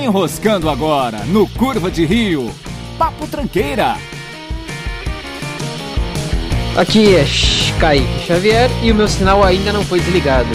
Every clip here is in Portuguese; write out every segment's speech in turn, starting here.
Enroscando agora no Curva de Rio. Papo Tranqueira. Aqui é Kaique Xavier e o meu sinal ainda não foi desligado.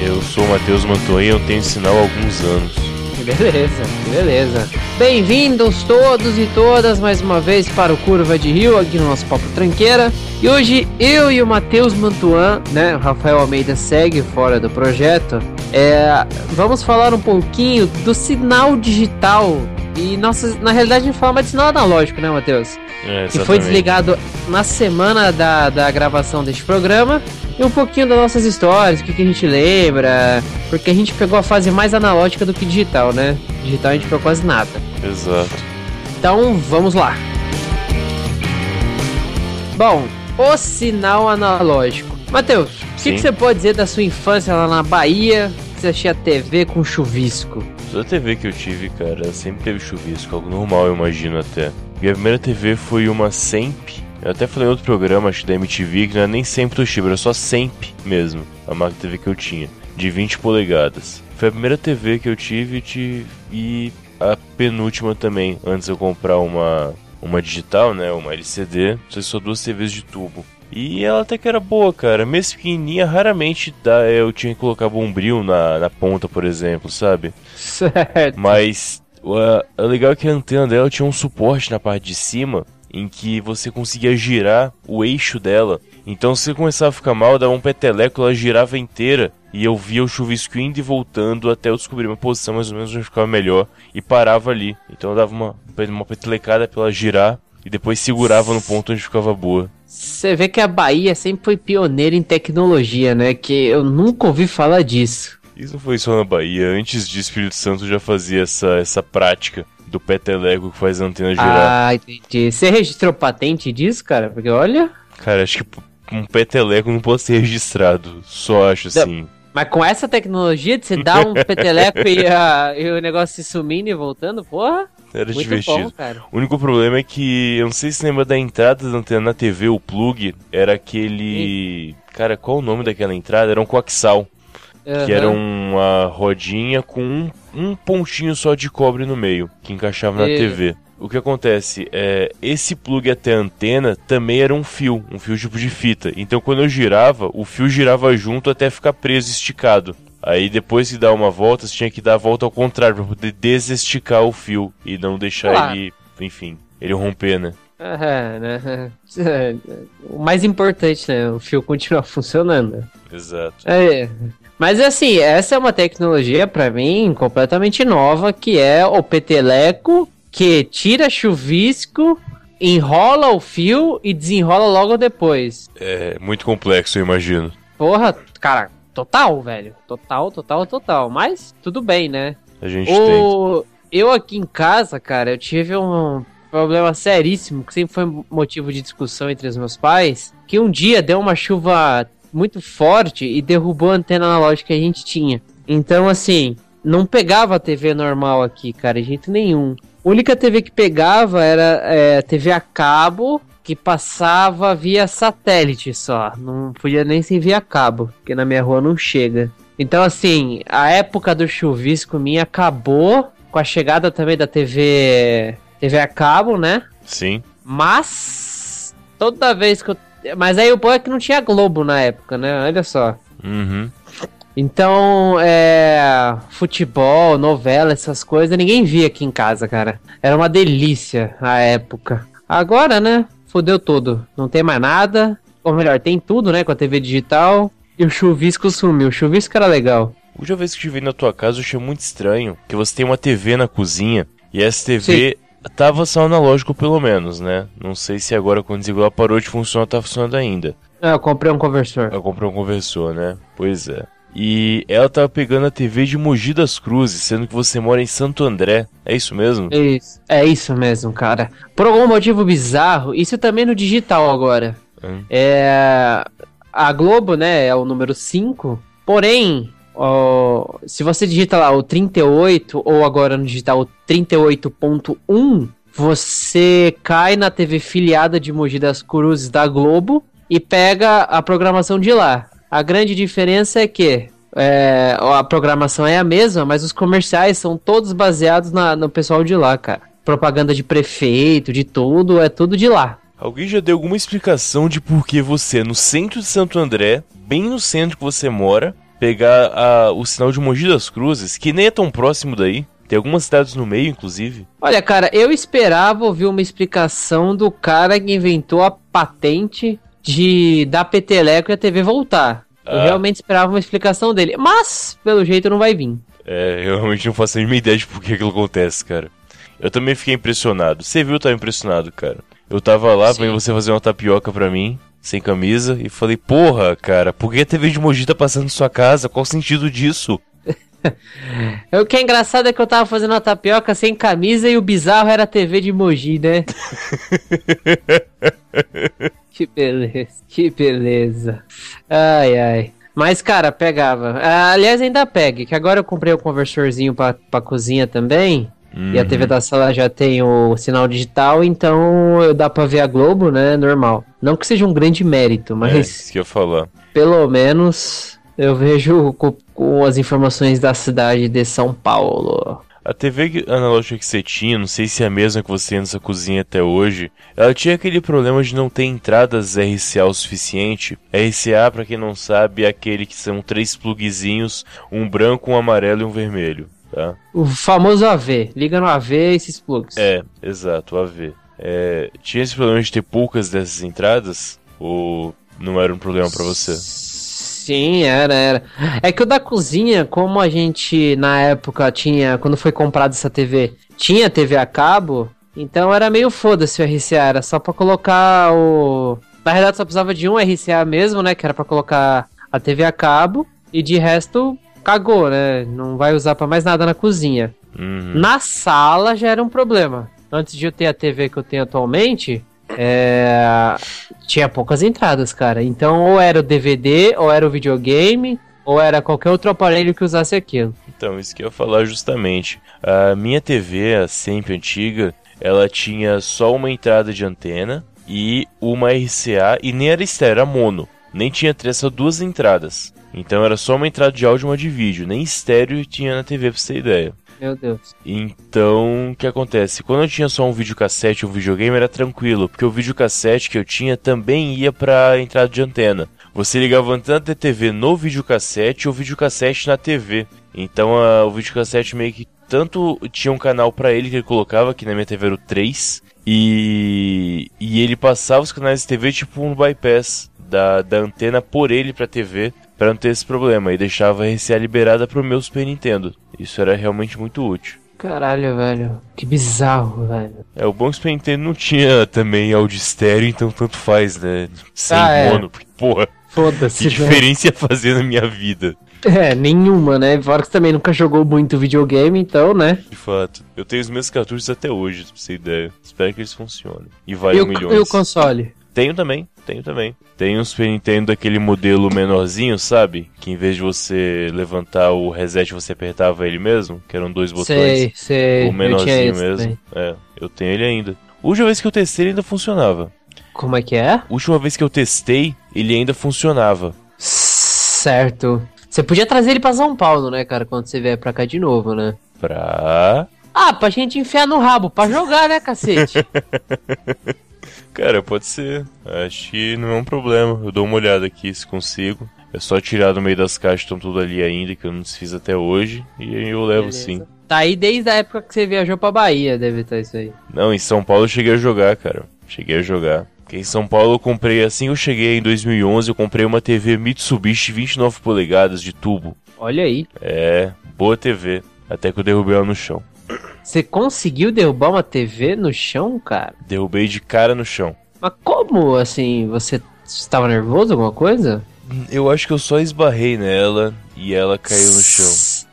Eu sou o Matheus Mantoim e eu tenho sinal há alguns anos. Beleza, beleza. Bem-vindos todos e todas mais uma vez para o Curva de Rio, aqui no nosso Papo Tranqueira. E hoje eu e o Matheus Mantuan, né, o Rafael Almeida segue fora do projeto, é, vamos falar um pouquinho do sinal digital. E nossa, na realidade a gente fala mais de sinal analógico, né, Matheus? É, que foi desligado na semana da, da gravação deste programa e um pouquinho das nossas histórias, o que, que, a gente lembra, porque a gente pegou a fase mais analógica do que digital, né? Digital a gente pegou quase nada. Exato. Então vamos lá. Bom, o sinal analógico. Matheus, o que, que, você pode dizer da sua infância lá na Bahia? Você tinha TV com chuvisco? Toda TV que eu tive, cara, sempre teve chuvisco, algo normal, eu imagino até. Minha primeira TV foi uma Semp eu até falei em outro programa, acho que da MTV, que não era nem sempre Toshiba, era só Semp mesmo, a marca TV que eu tinha, de 20 polegadas. Foi a primeira TV que eu tive e a penúltima também, antes eu comprar uma, uma digital, né, uma LCD, só duas TVs de tubo. E ela até que era boa, cara. Mesmo pequenininha, raramente dá, eu tinha que colocar bombril na, na ponta, por exemplo, sabe? Certo. Mas o, o legal é que a antena dela tinha um suporte na parte de cima em que você conseguia girar o eixo dela. Então se você começava a ficar mal, dava um peteleco, ela girava inteira e eu via o chuvisco indo e voltando até eu descobrir uma posição mais ou menos onde ficava melhor e parava ali. Então eu dava uma, uma petelecada pra ela girar e depois segurava no ponto onde ficava boa. Você vê que a Bahia sempre foi pioneira em tecnologia, né? Que eu nunca ouvi falar disso. Isso não foi só na Bahia, antes de Espírito Santo já fazia essa, essa prática do peteleco que faz a antena girar. Ah, entendi. Você registrou patente disso, cara? Porque olha. Cara, acho que um peteleco não pode ser registrado. Só acho assim. Mas com essa tecnologia de você dar um peteleco e, e, o negócio se sumindo e voltando, porra. Era Muito divertido. Bom, o único problema é que, eu não sei se lembra da entrada da antena na TV, o plug, era aquele. Sim. Cara, qual o nome daquela entrada? Era um coaxial. Uhum. Que era uma rodinha com um, um, pontinho só de cobre no meio, que encaixava na e... TV. O que acontece é, esse plug até a antena também era um fio, um fio tipo de fita. Então quando eu girava, o fio girava junto até ficar preso, esticado. Aí depois de dar uma volta, você tinha que dar a volta ao contrário para poder desesticar o fio e não deixar ele, enfim, ele romper, né? É, né? O mais importante, né? O fio continuar funcionando. Exato. É, mas assim, essa é uma tecnologia para mim completamente nova, que é o peteleco que tira chuvisco, enrola o fio e desenrola logo depois. É muito complexo, eu imagino. Porra, cara, total, velho. Total, total, total. Mas tudo bem, né? A gente o... Tenta. Eu aqui em casa, cara, eu tive um problema seríssimo, que sempre foi motivo de discussão entre os meus pais, que um dia deu uma chuva muito forte e derrubou a antena analógica que a gente tinha. Então, assim, não pegava a TV normal aqui, cara, de jeito nenhum. A única TV que pegava era é, TV a cabo, que passava via satélite só. Não podia nem ser via cabo, porque na minha rua não chega. Então, assim, a época do chuvisco minha acabou com a chegada também da TV, TV a cabo, né? Sim. Mas toda vez que eu mas aí o bom é que não tinha Globo na época, né? Olha só. Uhum. Então, é. Futebol, novela, essas coisas, ninguém via aqui em casa, cara. Era uma delícia a época. Agora, né? Fudeu tudo. Não tem mais nada. Ou melhor, tem tudo, né? Com a TV digital. E o chuvisco sumiu. O chuvisco era legal. A última vez que eu estive na tua casa, eu achei muito estranho que você tem uma TV na cozinha. E essa TV Tava só analógico pelo menos, né? Não sei se agora quando desligou parou de funcionar, tá funcionando ainda. É, eu comprei um conversor. Eu comprei um conversor, né? Pois é. E ela tava pegando a TV de Mogi das Cruzes, sendo que você mora em Santo André. É isso mesmo? É isso, é isso mesmo, cara. Por algum motivo bizarro, isso também no digital agora. Hum. É. A Globo, né, é o número 5. Porém, Oh, se você digita lá o 38 ou agora no digital o 38.1, você cai na TV filiada de Mogi das Cruzes da Globo e pega a programação de lá. A grande diferença é que é, a programação é a mesma, mas os comerciais são todos baseados na, no pessoal de lá, cara. Propaganda de prefeito, de tudo, é tudo de lá. Alguém já deu alguma explicação de por que você, no centro de Santo André, bem no centro que você mora, pegar a, o sinal de Mogi das Cruzes, que nem é tão próximo daí? Tem algumas cidades no meio, inclusive. Olha, cara, eu esperava ouvir uma explicação do cara que inventou a patente de dar peteleco e a TV voltar. Eu ah. realmente esperava uma explicação dele, mas pelo jeito não vai vir. É, eu realmente não faço a mínima ideia de por que aquilo acontece, cara. Eu também fiquei impressionado. Você viu, eu tava impressionado, cara. Eu tava lá, vendo você fazer uma tapioca pra mim, sem camisa, e falei, porra, cara, por que a TV de Mogi tá passando na sua casa? Qual o sentido disso? o que é engraçado é que eu tava fazendo uma tapioca sem camisa e o bizarro era a TV de Mogi, né? que beleza, que beleza. Ai, ai. Mas, cara, pegava. Ah, aliás, ainda pega, que agora eu comprei o conversorzinho pra, pra cozinha também. Uhum. E a TV uhum. da sala já tem o sinal digital, então dá pra ver a Globo, né? Normal. Não que seja um grande mérito, mas. É, isso que eu falar. Pelo menos eu vejo com, com as informações da cidade de São Paulo. A TV analógica que você tinha, não sei se é a mesma que você tem nessa cozinha até hoje, ela tinha aquele problema de não ter entradas RCA o suficiente. RCA, para quem não sabe, é aquele que são três plugzinhos, um branco, um amarelo e um vermelho, tá? O famoso AV, liga no AV esses plugs. É, exato, AV. É, tinha esse problema de ter poucas dessas entradas, ou não era um problema para você? Sim, era, era. É que o da cozinha, como a gente na época tinha, quando foi comprada essa TV, tinha TV a cabo, então era meio foda-se o RCA, era só pra colocar o. Na verdade só precisava de um RCA mesmo, né? Que era pra colocar a TV a cabo, e de resto cagou, né? Não vai usar pra mais nada na cozinha. Uhum. Na sala já era um problema. Antes de eu ter a TV que eu tenho atualmente, é, tinha poucas entradas, cara. Então, ou era o DVD, ou era o videogame, ou era qualquer outro aparelho que usasse aquilo. Então, isso que eu ia falar justamente. A minha TV, a sempre antiga, ela tinha só uma entrada de antena e uma RCA, e nem era estéreo, era mono. Nem tinha três, só duas entradas. Então era só uma entrada de áudio e uma de vídeo. Nem estéreo tinha na TV, pra você ter ideia. Meu Deus. Então, o que acontece? Quando eu tinha só um videocassete e um videogame era tranquilo, porque o videocassete que eu tinha também ia para entrada de antena. Você ligava a antena da TV no videocassete ou o videocassete na TV. Então, a, o videocassete meio que tanto tinha um canal para ele que ele colocava, que na minha TV era o 3, e, e ele passava os canais de TV tipo um bypass da, da antena por ele pra TV para não ter esse problema e deixava a RCA liberada pro meu Super Nintendo. Isso era realmente muito útil. Caralho, velho. Que bizarro, velho. É, o bom Super Nintendo não tinha também áudio estéreo, então tanto faz, né? Sem ah, é. mono, porque, porra. Foda-se. Que diferença ia fazer na minha vida? É, nenhuma, né? Fora que também nunca jogou muito videogame, então, né? De fato. Eu tenho os meus cartuchos até hoje, pra você ter ideia. Espero que eles funcionem. E valem milhões. E o console? Tenho também, tenho também. Tem um Super Nintendo daquele modelo menorzinho, sabe? Que em vez de você levantar o reset, você apertava ele mesmo, que eram dois botões. Sei, sei. O menorzinho mesmo. É, eu tenho ele ainda. Última vez que eu testei, ele ainda funcionava. Como é que é? Última vez que eu testei, ele ainda funcionava. Certo. Você podia trazer ele pra São Paulo, né, cara, quando você vier pra cá de novo, né? Pra. Ah, pra gente enfiar no rabo, pra jogar, né, cacete? Cara, pode ser. Acho que não é um problema. Eu dou uma olhada aqui se consigo. É só tirar do meio das caixas, estão tudo ali ainda, que eu não desfiz até hoje. E aí eu levo Beleza. sim. Tá aí desde a época que você viajou pra Bahia, deve estar isso aí. Não, em São Paulo eu cheguei a jogar, cara. Cheguei a jogar. Porque em São Paulo eu comprei, assim que eu cheguei em 2011, eu comprei uma TV Mitsubishi 29 polegadas de tubo. Olha aí. É, boa TV. Até que eu derrubei ela no chão. Você conseguiu derrubar uma TV no chão, cara? Derrubei de cara no chão. Mas como, assim, você estava nervoso, alguma coisa? Eu acho que eu só esbarrei nela e ela caiu no chão.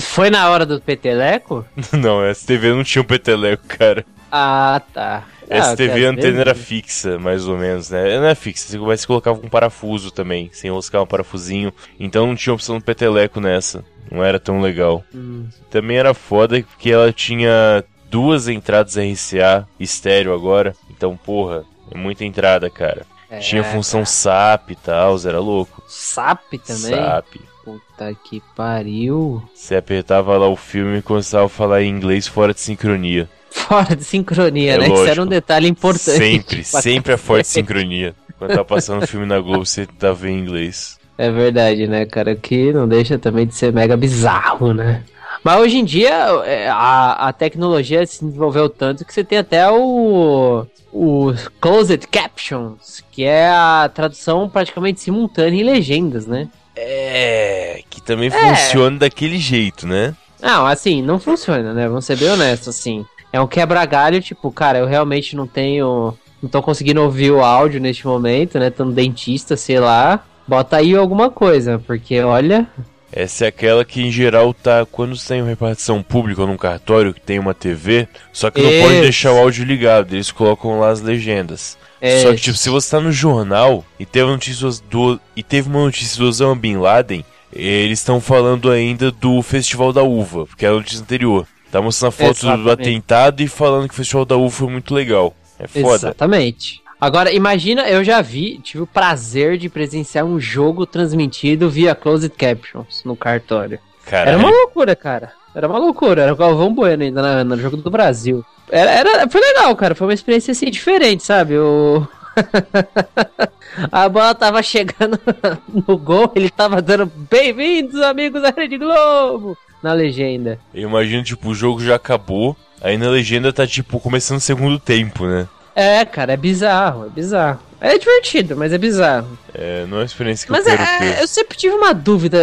Foi na hora do peteleco? não, essa TV não tinha um peteleco, cara. Ah, tá. Essa ah, TV a antena era fixa, mais ou menos, né? Não é fixa, você colocava com parafuso também, sem enroscar um parafusinho. Então não tinha opção do peteleco nessa. Não era tão legal. Hum. Também era foda porque ela tinha duas entradas RCA estéreo agora. Então, porra, é muita entrada, cara. É, tinha função cara. SAP e tal, era louco. SAP também? SAP. Puta que pariu. Você apertava lá o filme e começava a falar em inglês fora de sincronia. Fora de sincronia, é né? Lógico. Isso era um detalhe importante. Sempre, sempre é fora de sincronia. Quando tá passando um filme na Globo, você tá vendo em inglês. É verdade, né, cara? Que não deixa também de ser mega bizarro, né? Mas hoje em dia é, a, a tecnologia se desenvolveu tanto que você tem até o, o Closed Captions, que é a tradução praticamente simultânea em legendas, né? É, que também é. funciona daquele jeito, né? Não, assim, não funciona, né? Vamos ser bem honestos, assim. É um quebra-galho, tipo, cara, eu realmente não tenho. Não tô conseguindo ouvir o áudio neste momento, né? Tô no dentista, sei lá. Bota aí alguma coisa, porque olha. Essa é aquela que em geral tá. Quando você tem uma repartição pública ou num cartório que tem uma TV, só que não Isso. pode deixar o áudio ligado, eles colocam lá as legendas. É. Só que, tipo, se você tá no jornal e teve, notícias do, e teve uma notícia do Osama Bin Laden, eles estão falando ainda do Festival da Uva, porque é a notícia anterior. Tá mostrando a foto Exatamente. do atentado e falando que o Festival da Uva foi muito legal. É foda. Exatamente. Agora, imagina, eu já vi, tive o prazer de presenciar um jogo transmitido via Closed Captions no cartório. Caralho. Era uma loucura, cara. Era uma loucura. Era o Galvão Bueno ainda no jogo do Brasil. Era, era, foi legal, cara. Foi uma experiência assim diferente, sabe? O. a bola tava chegando no gol, ele tava dando bem-vindos, amigos da Rede Globo na legenda. Eu imagino, tipo, o jogo já acabou, aí na legenda tá, tipo, começando o segundo tempo, né? É, cara, é bizarro, é bizarro. É divertido, mas é bizarro. É, não é uma experiência que mas eu quero é, ter. Eu sempre tive uma dúvida.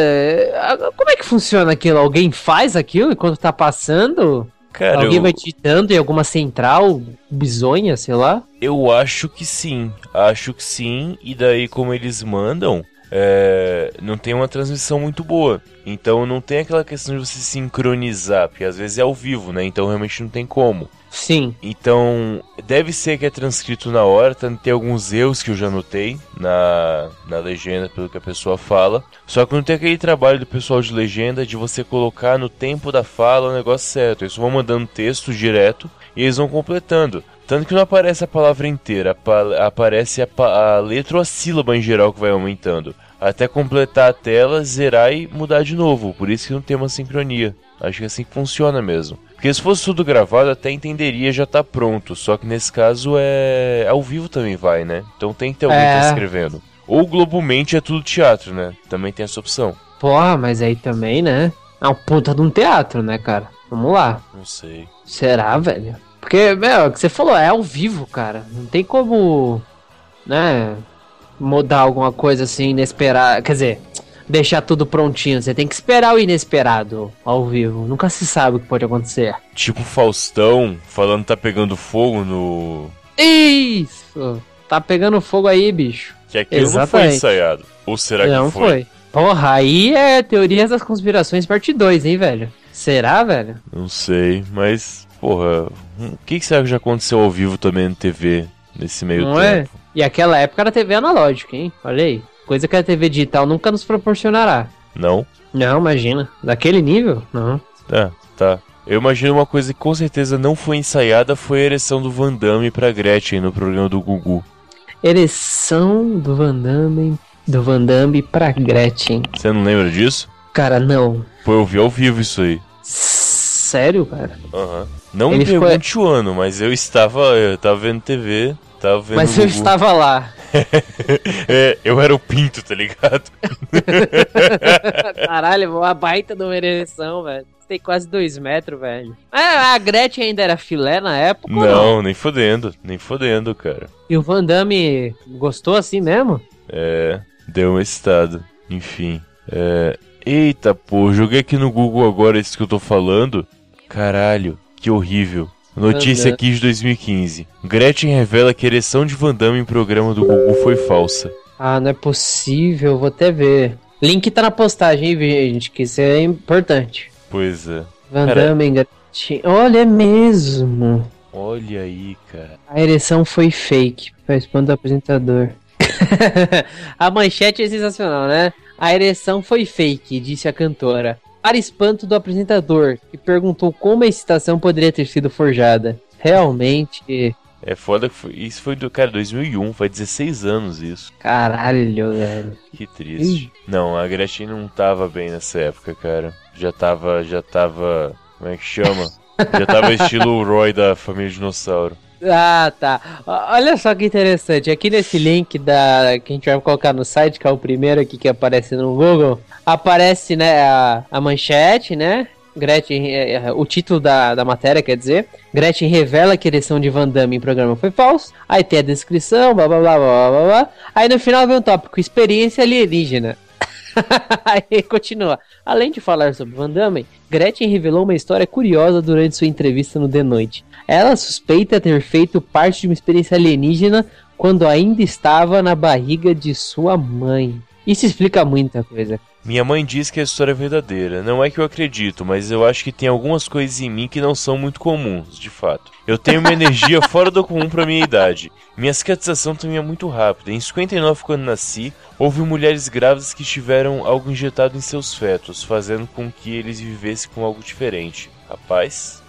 Como é que funciona aquilo? Alguém faz aquilo enquanto tá passando? Cara, Alguém eu... vai digitando em alguma central bizonha, sei lá? Eu acho que sim. Acho que sim. E daí, como eles mandam, é, não tem uma transmissão muito boa. Então não tem aquela questão de você sincronizar, porque às vezes é ao vivo, né? Então realmente não tem como. Sim. Então, deve ser que é transcrito na hora, tanto tem alguns erros que eu já notei na, na legenda, pelo que a pessoa fala. Só que não tem aquele trabalho do pessoal de legenda de você colocar no tempo da fala o negócio certo. Eles vão mandando texto direto e eles vão completando. Tanto que não aparece a palavra inteira, aparece a, a letra ou a sílaba em geral que vai aumentando. Até completar a tela, zerar e mudar de novo. Por isso que não tem uma sincronia. Acho que é assim que funciona mesmo. Porque se fosse tudo gravado, até entenderia já tá pronto. Só que nesse caso é. Ao vivo também vai, né? Então tem que ter alguém é... tá escrevendo. Ou globalmente é tudo teatro, né? Também tem essa opção. Porra, mas aí também, né? É um puta de um teatro, né, cara? Vamos lá. Não sei. Será, velho? Porque, meu, é o que você falou, é ao vivo, cara. Não tem como, né, mudar alguma coisa assim inesperada. Quer dizer, deixar tudo prontinho. Você tem que esperar o inesperado ao vivo. Nunca se sabe o que pode acontecer. Tipo Faustão falando que tá pegando fogo no. Isso! Tá pegando fogo aí, bicho. Que aquilo Exatamente. não foi ensaiado. Ou será não que foi? Não foi. Porra, aí é Teorias das Conspirações parte 2, hein, velho? Será, velho? Não sei, mas porra, o que, que será que já aconteceu ao vivo também na TV nesse meio Não é? tempo? É? E aquela época era TV analógica, hein? Olha aí. Coisa que a TV digital nunca nos proporcionará. Não? Não, imagina. Daquele nível? Não. Tá, tá. Eu imagino uma coisa que com certeza não foi ensaiada foi a ereção do Van Damme pra Gretchen no programa do Gugu. Ereção do Van Damme, do Van Damme pra Gretchen. Você não lembra disso? Cara, não. Pô, eu vi ao vivo isso aí. Sério, cara? Aham. Uhum. Não Ele me pergunte ficou... o ano, mas eu estava, eu tava vendo TV, tava vendo Mas eu estava lá. É, eu era o pinto, tá ligado? Caralho, uma baita de uma ereção, velho. Tem quase dois metros, velho. Ah, a Gretchen ainda era filé na época? Não, não, nem fodendo, nem fodendo, cara. E o Van Damme gostou assim mesmo? É, deu um estado. Enfim. É... Eita, pô, joguei aqui no Google agora isso que eu tô falando. Caralho, que horrível. Notícia aqui de 2015. Gretchen revela que a ereção de Van Damme em programa do Google foi falsa. Ah, não é possível, vou até ver. Link tá na postagem, hein, gente, que isso é importante. Pois é. Van Damme, Gretchen. Olha, é mesmo. Olha aí, cara. A ereção foi fake. Participando do apresentador. a manchete é sensacional, né? A ereção foi fake, disse a cantora para espanto do apresentador, que perguntou como a excitação poderia ter sido forjada. Realmente, É foda que foi, isso foi do, cara, 2001, faz 16 anos isso. Caralho, velho. Que triste. Ih. Não, a Gretchen não tava bem nessa época, cara. Já tava, já tava, como é que chama? já tava estilo Roy da família Dinossauro. Ah, tá. Olha só que interessante. Aqui nesse link da que a gente vai colocar no site, que é o primeiro aqui que aparece no Google, aparece, né, a, a manchete, né? Gretchen, é, é, o título da, da matéria, quer dizer, Gretchen revela que a ereção de Van Damme em programa foi falso. Aí tem a descrição, blá blá blá blá blá blá. Aí no final vem um tópico: experiência alienígena. Aí continua. Além de falar sobre Van Damme, Gretchen revelou uma história curiosa durante sua entrevista no The Noite. Ela suspeita ter feito parte de uma experiência alienígena quando ainda estava na barriga de sua mãe. Isso explica muita coisa. Minha mãe diz que a história é verdadeira. Não é que eu acredito, mas eu acho que tem algumas coisas em mim que não são muito comuns, de fato. Eu tenho uma energia fora do comum para minha idade. Minha cicatrização também é muito rápida. Em 59, quando nasci, houve mulheres grávidas que tiveram algo injetado em seus fetos, fazendo com que eles vivessem com algo diferente. Rapaz.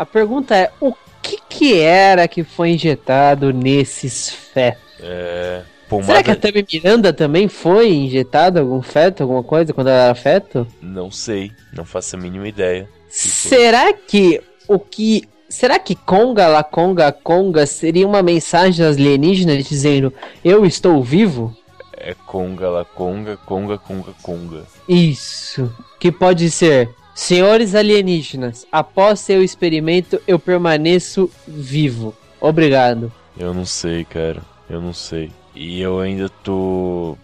A pergunta é: o que, que era que foi injetado nesses fetos? É. Pomada... Será que a Tammy Miranda também foi injetada algum feto, alguma coisa, quando ela era feto? Não sei, não faço a mínima ideia. Será que o que. Será que Conga La Conga Conga seria uma mensagem das alienígenas dizendo eu estou vivo? É Conga La Conga, Conga Conga Conga. Isso. Que pode ser Senhores alienígenas, após seu experimento eu permaneço vivo. Obrigado. Eu não sei, cara. Eu não sei. E eu ainda tô.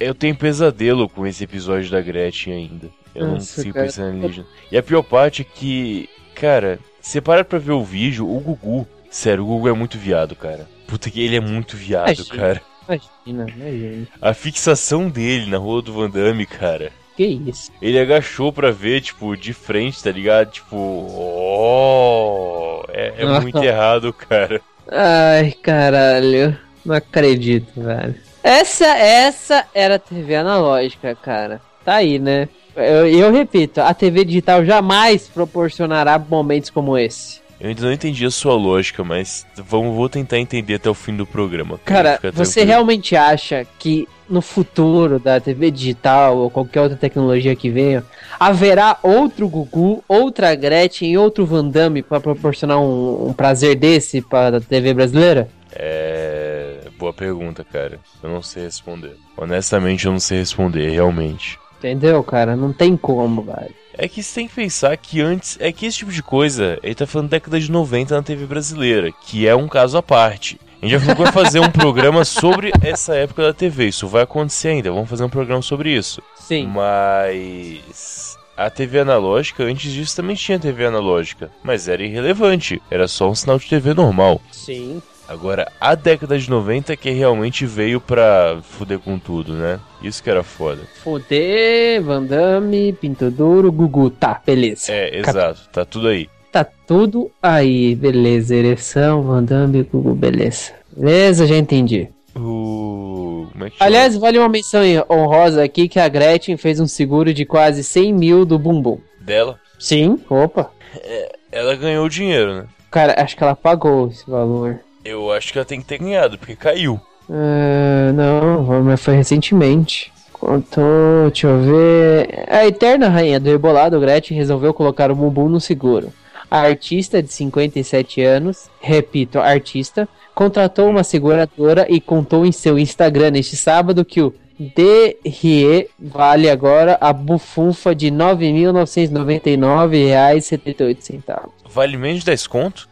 Eu tenho pesadelo com esse episódio da Gretchen ainda. Eu Nossa, não consigo cara. pensar em alienígena. E a pior parte é que, cara, você para pra ver o vídeo, o Gugu. Sério, o Gugu é muito viado, cara. Puta que ele é muito viado, imagina, cara. Imagina, imagina. A fixação dele na rua do Van Damme, cara. Que isso? Ele agachou pra ver, tipo, de frente, tá ligado? Tipo, oh, é, é muito errado, cara. Ai, caralho. Não acredito, velho. Essa, essa era a TV analógica, cara. Tá aí, né? Eu, eu repito, a TV digital jamais proporcionará momentos como esse. Eu ainda não entendi a sua lógica, mas vamos, vou tentar entender até o fim do programa. Cara, você realmente acha que no futuro da TV digital ou qualquer outra tecnologia que venha, haverá outro Gugu, outra Gretchen e outro Van Damme para proporcionar um, um prazer desse para a TV brasileira? É. Boa pergunta, cara. Eu não sei responder. Honestamente, eu não sei responder, realmente. Entendeu, cara? Não tem como, velho. É que você tem que pensar que antes. É que esse tipo de coisa. Ele tá falando década de 90 na TV brasileira, que é um caso à parte. A gente já vai fazer um programa sobre essa época da TV. Isso vai acontecer ainda. Vamos fazer um programa sobre isso. Sim. Mas. A TV analógica, antes disso também tinha TV analógica, mas era irrelevante, era só um sinal de TV normal. Sim. Agora, a década de 90 que realmente veio pra fuder com tudo, né? Isso que era foda. Fuder, Van Damme, Pinto Duro, Gugu. Tá, beleza. É, exato. Tá tudo aí. Tá tudo aí, beleza. Ereção, Van Damme, Gugu, beleza. Beleza, já entendi. É Aliás, vale uma menção honrosa aqui que a Gretchen fez um seguro de quase 100 mil do Bumbum. Dela? Sim, opa. É, ela ganhou dinheiro, né? Cara, acho que ela pagou esse valor. Eu acho que ela tem que ter ganhado, porque caiu. Uh, não, mas foi recentemente. Contou, deixa eu ver. A eterna rainha do rebolado, Gretchen, resolveu colocar o bumbum no seguro. A artista de 57 anos, repito, artista, contratou uma seguradora e contou em seu Instagram neste sábado que o DRE vale agora a bufunfa de R$ 9.999,78. Vale menos de 10 conto?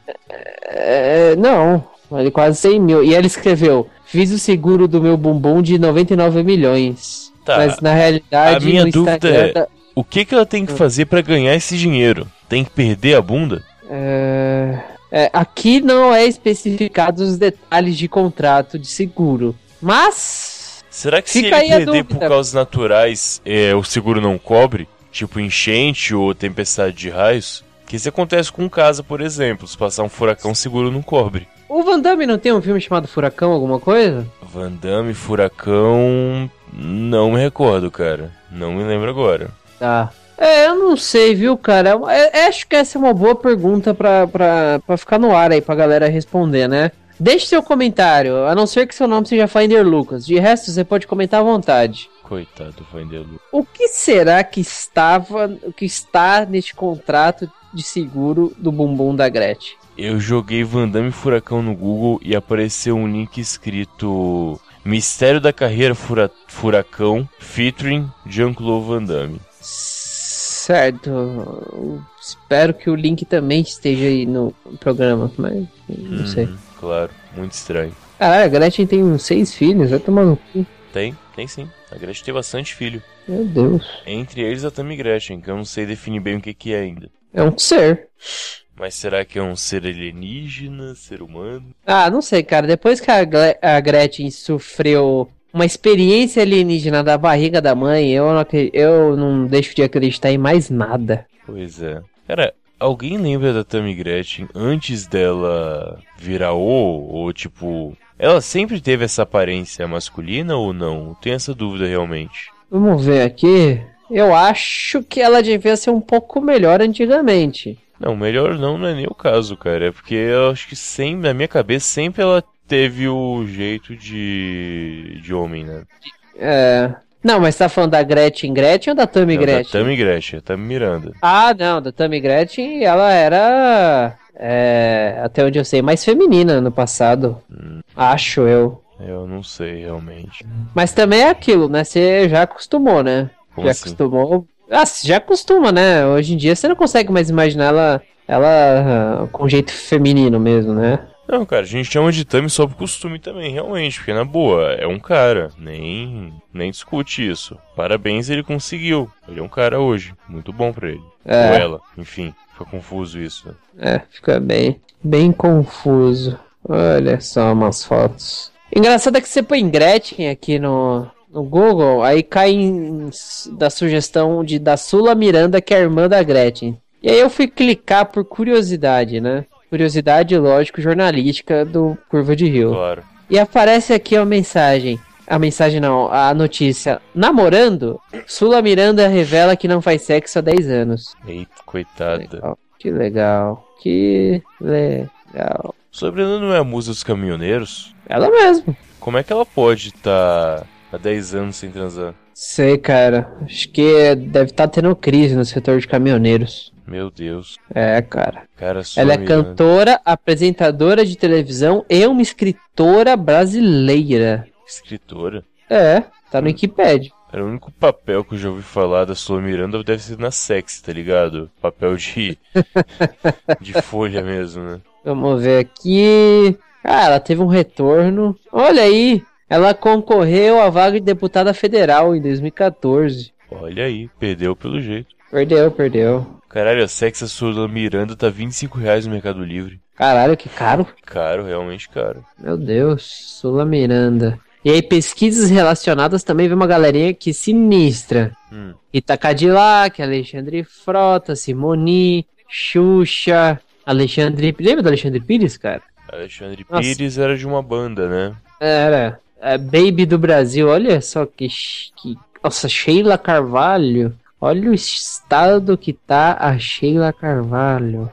É, não, Vale quase 100 mil. E ela escreveu: Fiz o seguro do meu bumbum de 99 milhões. Tá. Mas na realidade. A minha dúvida é: da... o que, que ela tem que fazer para ganhar esse dinheiro? Tem que perder a bunda? É... É, aqui não é especificado os detalhes de contrato de seguro. Mas. Será que se ele perder por causas naturais, é, o seguro não cobre? Tipo enchente ou tempestade de raios? Que isso acontece com casa, por exemplo. Se passar um furacão, seguro não cobre. O Van Damme não tem um filme chamado Furacão, alguma coisa? Van Damme, Furacão. Não me recordo, cara. Não me lembro agora. Tá. É, eu não sei, viu, cara? Eu, eu acho que essa é uma boa pergunta pra, pra, pra ficar no ar aí pra galera responder, né? Deixe seu comentário, a não ser que seu nome seja Finder Lucas. De resto, você pode comentar à vontade. Coitado do Finder Lucas. O que será que estava, o que está neste contrato de seguro do bumbum da Gretchen? Eu joguei Vandame Furacão no Google e apareceu um link escrito Mistério da Carreira Fura Furacão featuring Jean-Claude Van Damme. Certo. espero que o link também esteja aí no programa, mas não hum, sei. Claro, muito estranho. Ah, a Gretchen tem uns seis filhos, vai tomar no cu. Tem, tem sim. A Gretchen tem bastante filho. Meu Deus. Entre eles a Tammy Gretchen, que eu não sei definir bem o que, que é ainda. É um ser. Mas será que é um ser alienígena, ser humano? Ah, não sei, cara. Depois que a, a Gretchen sofreu uma experiência alienígena da barriga da mãe, eu não, eu não deixo de acreditar em mais nada. Pois é. Cara, alguém lembra da Tammy Gretchen antes dela virar O? Ou tipo. Ela sempre teve essa aparência masculina ou não? Tenho essa dúvida realmente. Vamos ver aqui. Eu acho que ela devia ser um pouco melhor antigamente. Não, melhor não, não é nem o caso, cara. É porque eu acho que sempre, na minha cabeça, sempre ela teve o jeito de, de homem, né? É. Não, mas tá falando da Gretchen Gretchen ou da Tammy não, Gretchen? Da Tammy Gretchen, Tammy Miranda. Ah, não, da Tammy Gretchen ela era, é, até onde eu sei, mais feminina no passado. Hum. Acho eu. Eu não sei, realmente. Mas também é aquilo, né? Você já acostumou, né? Como já assim? acostumou ah, já acostuma, né? Hoje em dia você não consegue mais imaginar ela, ela uh, com jeito feminino mesmo, né? Não, cara, a gente chama de Tami só por costume também, realmente, porque na boa, é um cara, nem, nem discute isso. Parabéns, ele conseguiu. Ele é um cara hoje, muito bom pra ele. É. Ou ela, enfim, fica confuso isso. É, fica bem, bem confuso. Olha só umas fotos. Engraçado é que você põe Gretchen aqui no, no Google, aí cai em, da sugestão de da Sula Miranda, que é a irmã da Gretchen. E aí eu fui clicar por curiosidade, né? Curiosidade, lógico, jornalística do Curva de Rio. Claro. E aparece aqui a mensagem. A mensagem não, a notícia. Namorando, Sula Miranda revela que não faz sexo há 10 anos. Eita, coitada. Legal. Que legal. Que legal. Sobrenome não é a musa dos caminhoneiros? Ela mesmo. Como é que ela pode estar tá Há 10 anos sem transar. Sei, cara. Acho que deve estar tá tendo crise no setor de caminhoneiros. Meu Deus. É, cara. cara Ela é cantora, apresentadora de televisão e uma escritora brasileira. Escritora? É, tá no hum. Wikipedia. Era o único papel que eu já ouvi falar da Sua Miranda deve ser na sexy, tá ligado? Papel de. de folha mesmo, né? Vamos ver aqui. Ah, ela teve um retorno. Olha aí, ela concorreu à vaga de deputada federal em 2014. Olha aí, perdeu pelo jeito. Perdeu, perdeu. Caralho, a Sexa Sula Miranda tá 25 reais no Mercado Livre. Caralho, que caro. Caro, realmente caro. Meu Deus, Sula Miranda. E aí, pesquisas relacionadas também vê uma galerinha que sinistra. Hum. Ita Cadillac, Alexandre Frota, Simoni, Xuxa, Alexandre... Lembra do Alexandre Pires, cara? Alexandre Nossa. Pires era de uma banda, né? Era. É, Baby do Brasil, olha só que, que. Nossa, Sheila Carvalho. Olha o estado que tá a Sheila Carvalho.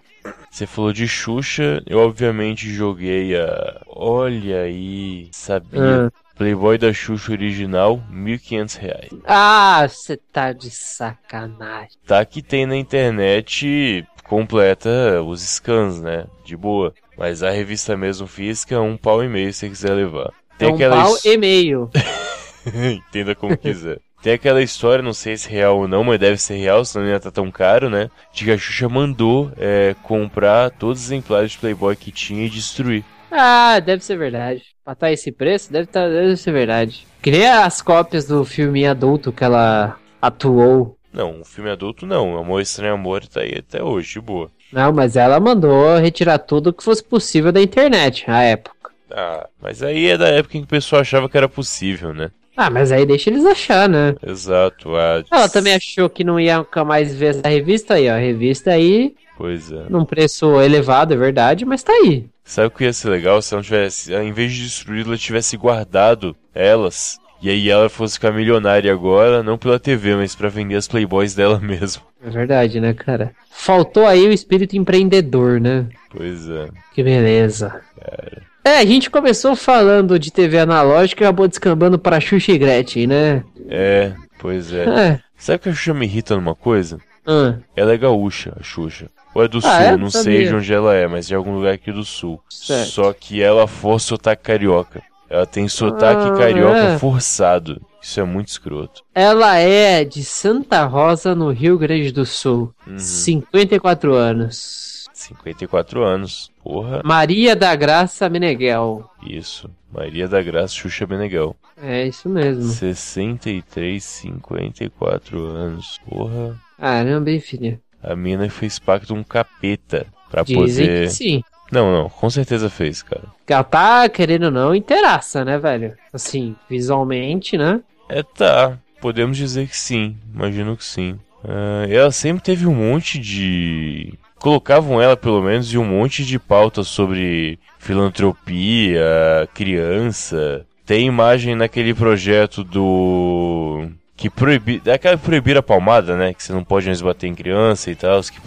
Você falou de Xuxa, eu obviamente joguei a. Olha aí, sabia? Ah. Playboy da Xuxa original, R$ 1.500. Ah, você tá de sacanagem. Tá que tem na internet completa os scans, né? De boa. Mas a revista mesmo física é um pau e meio se você quiser levar. Tem é um aquela pau e meio. Entenda como quiser. Tem aquela história, não sei se é real ou não, mas deve ser real, senão não ia estar tá tão caro, né? De que a Xuxa mandou é, comprar todos os exemplares de Playboy que tinha e destruir. Ah, deve ser verdade. Pra estar tá esse preço, deve, tá, deve ser verdade. Queria as cópias do filme adulto que ela atuou. Não, o filme adulto não. Amor Estranho Amor tá aí até hoje, de boa. Não, mas ela mandou retirar tudo que fosse possível da internet na época. Ah, mas aí é da época em que o pessoal achava que era possível, né? Ah, mas aí deixa eles achar, né? Exato. A... Ela também achou que não ia nunca mais ver essa revista aí, ó. A revista aí. Pois é. Num preço elevado, é verdade, mas tá aí. Sabe o que ia ser legal se ela tivesse, em vez de destruí-la, tivesse guardado elas E aí ela fosse ficar milionária agora, não pela TV, mas para vender as Playboys dela mesmo. É verdade, né, cara? Faltou aí o espírito empreendedor, né? Pois é. Que beleza. Cara. É, a gente começou falando de TV analógica e acabou descambando para Xuxa e Gretchen, né? É, pois é. é. Sabe que a Xuxa me irrita numa coisa? Ah. Ela é gaúcha, a Xuxa. Ou é do ah, sul, é? não sei de onde ela é, mas de algum lugar aqui do sul. Certo. Só que ela for sotaque carioca. Ela tem sotaque ah, carioca é. forçado. Isso é muito escroto. Ela é de Santa Rosa, no Rio Grande do Sul. Uhum. 54 anos. 54 anos. Porra. Maria da Graça Meneghel. Isso. Maria da Graça Xuxa Meneghel. É isso mesmo. 63, 54 anos. Porra. Caramba, hein, filha? A mina fez pacto um capeta pra Dizem poder. Que sim. Não, não, com certeza fez, cara. Ela tá, querendo ou não, inteiraça, né, velho? Assim, visualmente, né? É, tá. Podemos dizer que sim. Imagino que sim. Uh, ela sempre teve um monte de. Colocavam ela, pelo menos, em um monte de pautas sobre filantropia, criança. Tem imagem naquele projeto do que proibir, aquela proibir a palmada, né? Que você não pode mais bater em criança e tal, que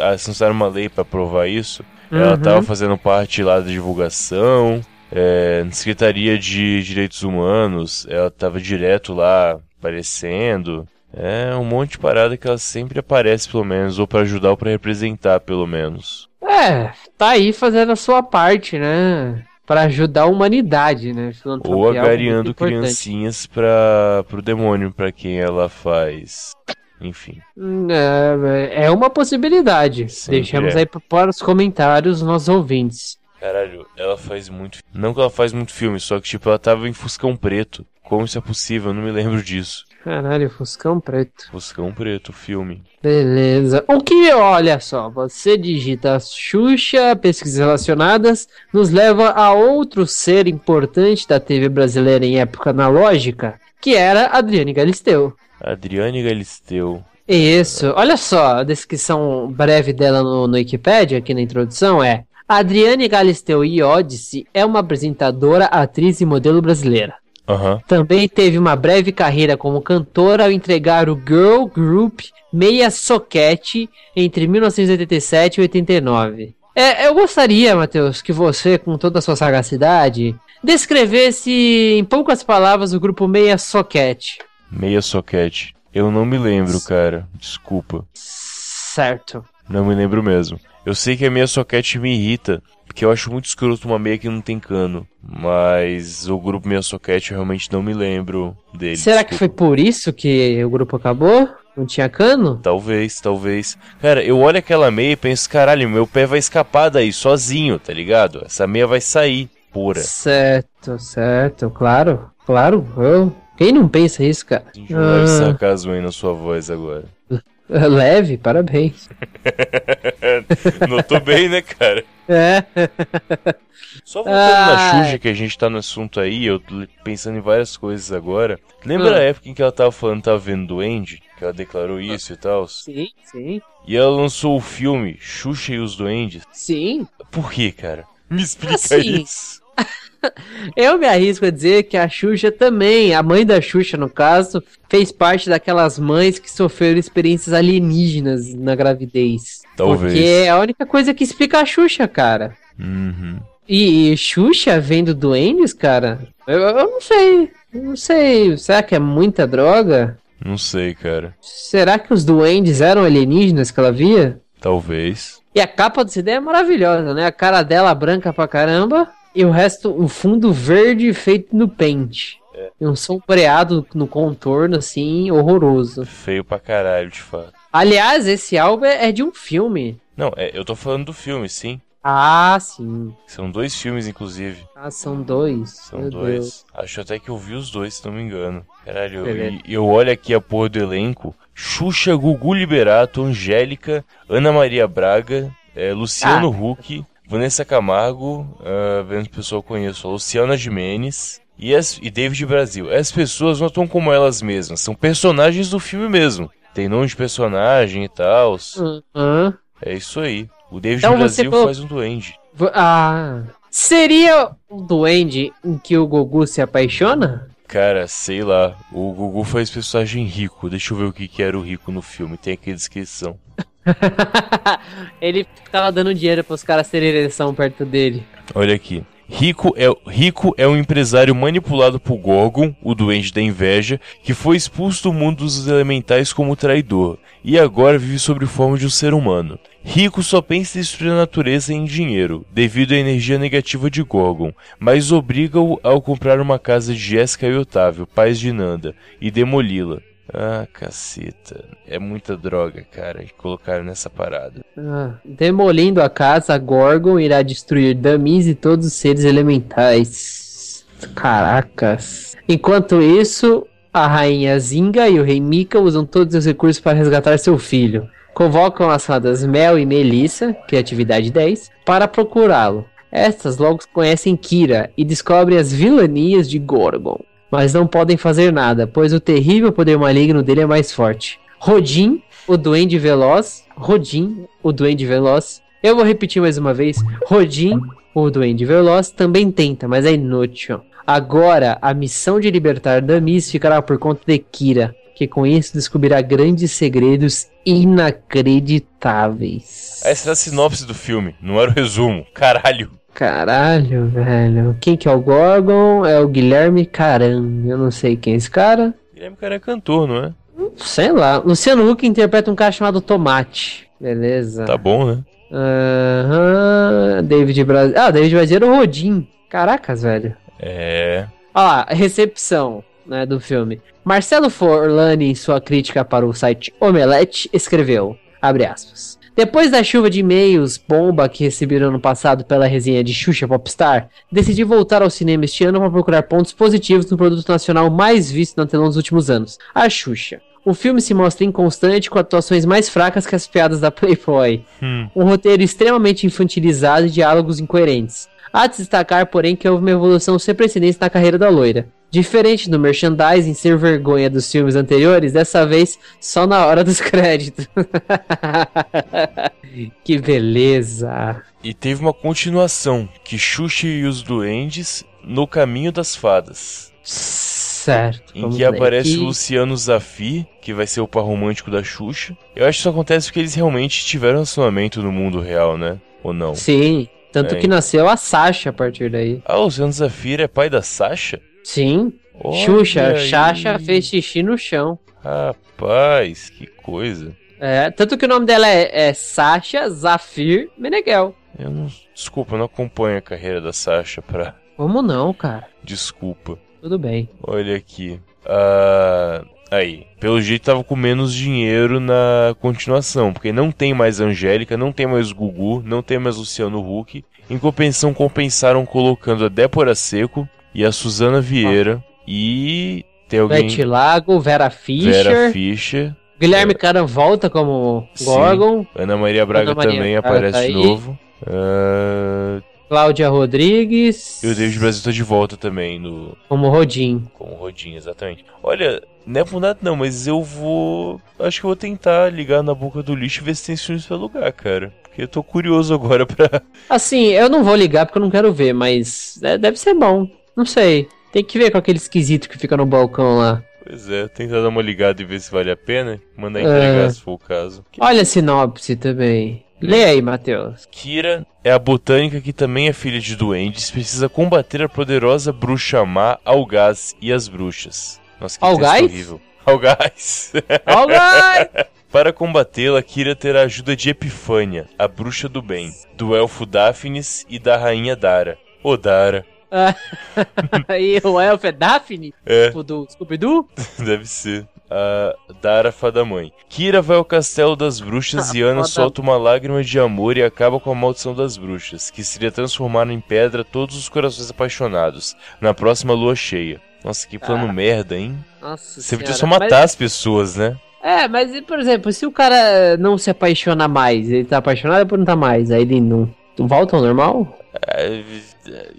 assustaram uma lei para provar isso. Uhum. Ela tava fazendo parte lá da divulgação, é, na Secretaria de Direitos Humanos, ela tava direto lá aparecendo. É um monte de parada que ela sempre aparece, pelo menos, ou para ajudar ou para representar, pelo menos. É, tá aí fazendo a sua parte, né? para ajudar a humanidade, né? Ou agariando é criancinhas para pro demônio, para quem ela faz. Enfim. É, é uma possibilidade. Sempre Deixamos é. aí para os comentários os nossos ouvintes. Caralho, ela faz muito. Não que ela faz muito filme, só que tipo, ela tava em Fuscão Preto. Como isso é possível? Eu não me lembro disso. Caralho, Fuscão Preto. Fuscão Preto, filme. Beleza. O que, olha só, você digita Xuxa, pesquisas relacionadas, nos leva a outro ser importante da TV brasileira em época analógica, que era Adriane Galisteu. Adriane Galisteu. Isso. Olha só, a descrição breve dela no, no Wikipedia, aqui na introdução, é Adriane Galisteu Iodice é uma apresentadora, atriz e modelo brasileira. Uhum. Também teve uma breve carreira como cantora ao entregar o girl group Meia Soquete entre 1987 e 89. É, eu gostaria, Matheus, que você, com toda a sua sagacidade, descrevesse em poucas palavras o grupo Meia Soquete. Meia Soquete. Eu não me lembro, cara. Desculpa. Certo. Não me lembro mesmo. Eu sei que a meia soquete me irrita, porque eu acho muito escroto uma meia que não tem cano. Mas o grupo Meia Soquete eu realmente não me lembro dele. Será desculpa. que foi por isso que o grupo acabou? Não tinha cano? Talvez, talvez. Cara, eu olho aquela meia e penso, caralho, meu pé vai escapar daí sozinho, tá ligado? Essa meia vai sair pura. Certo, certo, claro, claro. Eu... Quem não pensa isso, cara? Gente, ah. leve sarcasmo aí na sua voz agora. Leve, parabéns. Notou bem, né, cara? É. Só voltando ah. na Xuxa, que a gente tá no assunto aí, eu tô pensando em várias coisas agora. Lembra ah. a época em que ela tava falando tava vendo Duende? Que ela declarou isso e tal? Sim, sim. E ela lançou o filme Xuxa e os Duendes? Sim. Por que, cara? Me explica assim, isso. Eu me arrisco a dizer que a Xuxa também, a mãe da Xuxa no caso, fez parte daquelas mães que sofreram experiências alienígenas na gravidez. Talvez. Porque é a única coisa que explica a Xuxa, cara. Uhum. E, e Xuxa vendo duendes, cara? Eu, eu não sei. Eu não sei. Será que é muita droga? Não sei, cara. Será que os duendes eram alienígenas que ela via? Talvez. E a capa do CD é maravilhosa, né? A cara dela branca pra caramba. E o resto, o fundo verde feito no pente. É. E um sombreado no contorno, assim, horroroso. Feio pra caralho, de fato. Aliás, esse álbum é de um filme. Não, é, eu tô falando do filme, sim. Ah, sim. São dois filmes, inclusive. Ah, são dois. São Meu dois. Deus. Acho até que eu vi os dois, se não me engano. Caralho, eu, eu olho aqui a porra do elenco. Xuxa, Gugu Liberato, Angélica, Ana Maria Braga, é, Luciano ah. Huck, Vanessa Camargo, uh, vendo o pessoal conheço, Luciana Jimenez e, as, e David Brasil. As pessoas não estão como elas mesmas, são personagens do filme mesmo. Tem nome de personagem e tal. Uhum. É isso aí. O David então Brasil faz um duende. Ah. Seria um duende em que o Gugu se apaixona? Cara, sei lá. O Gugu faz personagem rico. Deixa eu ver o que, que era o rico no filme. Tem aqui a descrição. ele ficava dando dinheiro para os caras terem ereção perto dele. Olha aqui. Rico é, Rico é um empresário manipulado por Gorgon, o doente da inveja, que foi expulso do mundo dos elementais como traidor, e agora vive sob forma de um ser humano. Rico só pensa em destruir a natureza em dinheiro, devido à energia negativa de Gorgon, mas obriga-o a comprar uma casa de Jéssica e Otávio, pais de Nanda, e demoli-la. Ah, caceta. É muita droga, cara, que colocaram nessa parada. Ah, demolindo a casa, Gorgon irá destruir Damis e todos os seres elementais. Caracas. Enquanto isso, a rainha Zinga e o rei Mika usam todos os recursos para resgatar seu filho. Convocam as fadas Mel e Melissa, criatividade 10, para procurá-lo. Estas logo conhecem Kira e descobrem as vilanias de Gorgon mas não podem fazer nada, pois o terrível poder maligno dele é mais forte. Rodin, o Duende Veloz. Rodin, o Duende Veloz. Eu vou repetir mais uma vez. Rodin, o Duende Veloz, também tenta, mas é inútil. Agora, a missão de libertar Damis ficará por conta de Kira, que com isso descobrirá grandes segredos inacreditáveis. Essa é a sinopse do filme, não era o resumo. Caralho. Caralho, velho. Quem que é o Gorgon? É o Guilherme Caran. Eu não sei quem é esse cara. Guilherme Caran é cantor, não é? Sei lá. Luciano Huck interpreta um cara chamado Tomate. Beleza. Tá bom, né? Aham. Uhum. David Brasil. Ah, David Brasil era o Rodin. Caracas, velho. É. Ó, recepção né, do filme. Marcelo Forlani, em sua crítica para o site Omelete, escreveu, abre aspas, depois da chuva de e-mails bomba que receberam no passado pela resenha de Xuxa Popstar, decidi voltar ao cinema este ano para procurar pontos positivos no produto nacional mais visto na tela nos últimos anos, a Xuxa. O filme se mostra inconstante com atuações mais fracas que as piadas da Playboy. Hum. Um roteiro extremamente infantilizado e diálogos incoerentes. Há de destacar, porém, que houve uma evolução sem precedentes na carreira da loira. Diferente do merchandising ser vergonha dos filmes anteriores, dessa vez só na hora dos créditos. que beleza! E teve uma continuação, que Xuxa e os Duendes no Caminho das Fadas. Certo. Em que aparece o Luciano Zafi, que vai ser o par romântico da Xuxa. Eu acho que isso acontece porque eles realmente tiveram relacionamento no mundo real, né? Ou não? Sim. Tanto é. que nasceu a Sasha a partir daí. Ah, o Luciano Zafir é pai da Sasha? Sim. Olha Xuxa, Xaxa fez xixi no chão. Rapaz, que coisa. É, tanto que o nome dela é, é Sasha Zafir Meneghel. Eu não, desculpa, eu não acompanho a carreira da Sasha pra. Como não, cara? Desculpa. Tudo bem. Olha aqui. Uh, aí, pelo jeito tava com menos dinheiro na continuação, porque não tem mais Angélica, não tem mais Gugu, não tem mais Luciano Huck. Em compensação, compensaram colocando a Débora Seco, e a Suzana Vieira. Ah. E tem alguém. Beth Lago, Vera Fischer. Vera Fischer. Guilherme é. Caran volta como Gorgon. Sim. Ana Maria Braga Ana Maria também aparece tá de novo. Uh... Cláudia Rodrigues. E o David Brasil tá de volta também no. Como Rodin. Como Rodin, exatamente. Olha, não é por nada não, mas eu vou. Acho que eu vou tentar ligar na boca do lixo e ver se tem filmes pra alugar, cara. Porque eu tô curioso agora pra. Assim, eu não vou ligar porque eu não quero ver, mas é, deve ser bom. Não sei. Tem que ver com aquele esquisito que fica no balcão lá. Pois é, tentar dar uma ligada e ver se vale a pena. Mandar entregar é. se for o caso. Olha a sinopse também. Lê aí, Matheus. Kira é a botânica que também é filha de duendes, precisa combater a poderosa bruxa má Algaz e as bruxas. Nossa, que Algaz? horrível. Algaz! Algaz! Para combatê-la, Kira terá a ajuda de Epifânia, a bruxa do bem, do elfo Daphnis e da rainha Dara. Ô Dara, e o elfo é Daphne? É. Tipo do Scooby-Doo? Deve ser. A Dara Fada Mãe. Kira vai ao castelo das bruxas e Ana solta uma lágrima de amor e acaba com a maldição das bruxas, que seria transformar em pedra todos os corações apaixonados na próxima lua cheia. Nossa, que plano ah. merda, hein? Nossa Você podia só matar mas... as pessoas, né? É, mas, por exemplo, se o cara não se apaixona mais, ele tá apaixonado por não tá mais, aí ele não volta ao normal? É,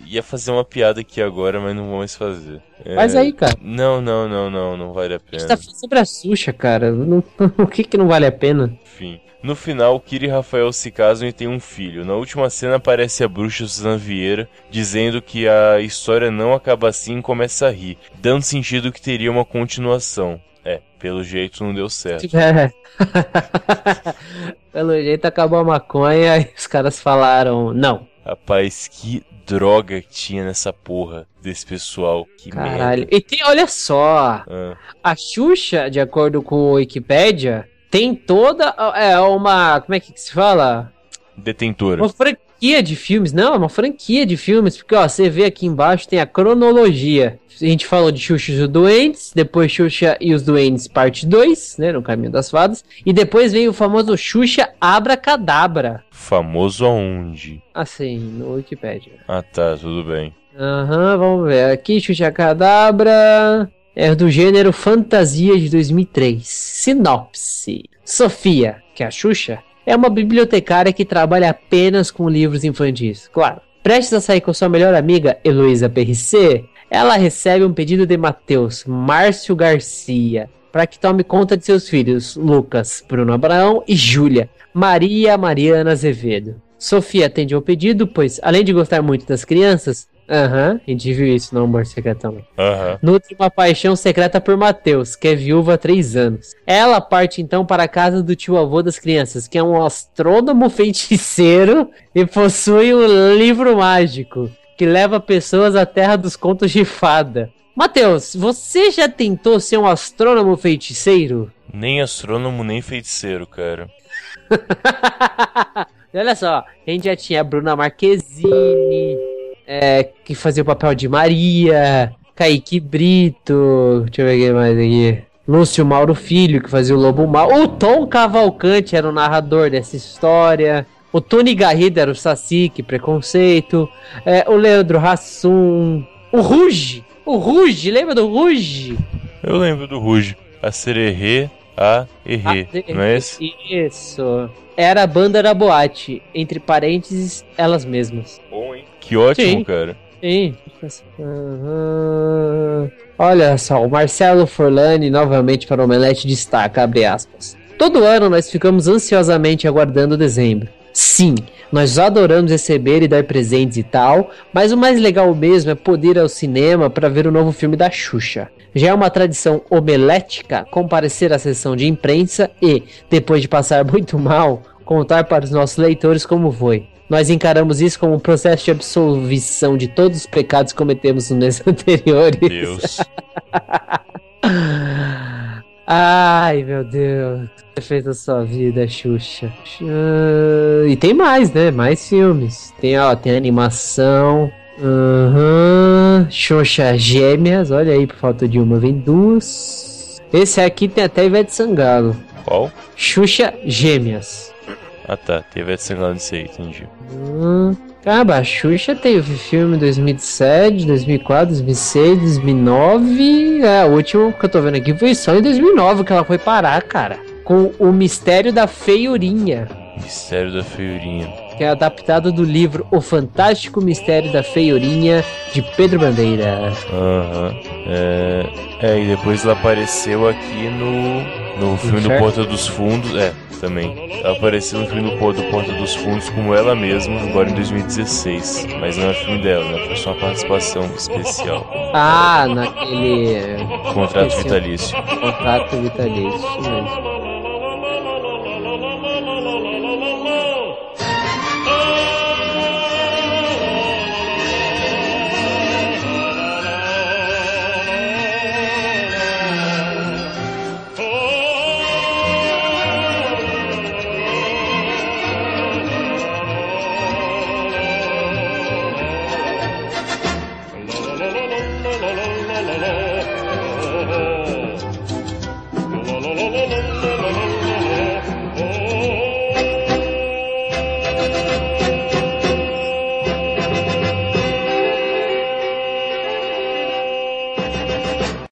ia fazer uma piada aqui agora, mas não vou mais fazer. É... Faz aí, cara. Não, não, não, não, não vale a pena. A tá falando sobre a Xuxa, cara. Não, o que que não vale a pena? Enfim. No final, Kira e Rafael se casam e têm um filho. Na última cena aparece a bruxa Suzana Vieira dizendo que a história não acaba assim e começa a rir, dando sentido que teria uma continuação. É, pelo jeito não deu certo. É. pelo jeito acabou a maconha e os caras falaram não. Rapaz, que droga que tinha nessa porra desse pessoal. Que Caralho. Merda. E tem, olha só. Ah. A Xuxa, de acordo com o Wikipedia, tem toda é uma, como é que se fala? Detentora. Uma franquia de filmes, não, é uma franquia de filmes, porque ó, você vê aqui embaixo tem a cronologia. A gente falou de Xuxa e os Doentes, depois Xuxa e os Doentes parte 2, né, no Caminho das Fadas, e depois vem o famoso Xuxa Abracadabra. Famoso aonde? Assim, no Wikipedia. Ah tá, tudo bem. Aham, uhum, vamos ver. Aqui Xuxa Cadabra é do gênero fantasia de 2003. Sinopse: Sofia, que é a Xuxa, é uma bibliotecária que trabalha apenas com livros infantis. Claro. Prestes a sair com sua melhor amiga, Heloísa PRC, ela recebe um pedido de Matheus Márcio Garcia para que tome conta de seus filhos, Lucas, Bruno Abraão e Júlia, Maria Mariana Azevedo. Sofia atende ao pedido, pois, além de gostar muito das crianças, Aham, uhum, a gente viu isso no Amor Secreto. Uhum. Nutre uma paixão secreta por Mateus, que é viúva há três anos. Ela parte então para a casa do tio avô das crianças, que é um astrônomo feiticeiro e possui um livro mágico que leva pessoas à terra dos contos de fada. Mateus, você já tentou ser um astrônomo feiticeiro? Nem astrônomo, nem feiticeiro, cara. Olha só, a gente já tinha a Bruna Marquezine, é, que fazia o papel de Maria, Kaique Brito, deixa eu ver quem mais aqui. Lúcio Mauro Filho, que fazia o Lobo Mal. O Tom Cavalcante era o narrador dessa história. O Tony Garrido era o Saci, que preconceito. É, o Leandro Hassum. O Ruge. O Ruge, lembra do Ruge? Eu lembro do Ruge. A Sererê, a Errê, não é esse? Isso. Era a banda da boate, entre parênteses, elas mesmas. Que ótimo, Sim. cara. Sim. Uhum. Olha só, o Marcelo Forlani novamente para o Omelete destaca, abre aspas. Todo ano nós ficamos ansiosamente aguardando dezembro. Sim, nós adoramos receber e dar presentes e tal, mas o mais legal mesmo é poder ir ao cinema para ver o novo filme da Xuxa. Já é uma tradição omelética comparecer à sessão de imprensa e, depois de passar muito mal, contar para os nossos leitores como foi. Nós encaramos isso como um processo de absolvição de todos os pecados que cometemos nos meses anteriores. Deus. Ai, meu Deus. Você fez a sua vida, Xuxa. Uh, e tem mais, né? Mais filmes. Tem, ó, tem animação. Uhum. Xuxa Gêmeas. Olha aí, por falta de uma, vem duas. Esse aqui tem até Ivete Sangalo. Qual? Xuxa Gêmeas. Ah tá, Ivete Sangalo nisso aí, entendi. Hum. Caramba, a Xuxa teve filme 2007, 2004, 2006, 2009. É, o último que eu tô vendo aqui foi só em 2009 que ela foi parar, cara. Com o Mistério da Feiurinha. Mistério da Feiurinha. Que é adaptado do livro O Fantástico Mistério da Feiurinha, de Pedro Bandeira. Aham. Uhum. É... é, e depois ela apareceu aqui no, no filme do Porta dos Fundos. É, também. Ela apareceu no filme do, do Porta dos Fundos como ela mesma, agora em 2016. Mas não é filme dela, né? Foi só uma participação especial. Ah, naquele. Contrato vitalício. Contrato vitalício, mesmo.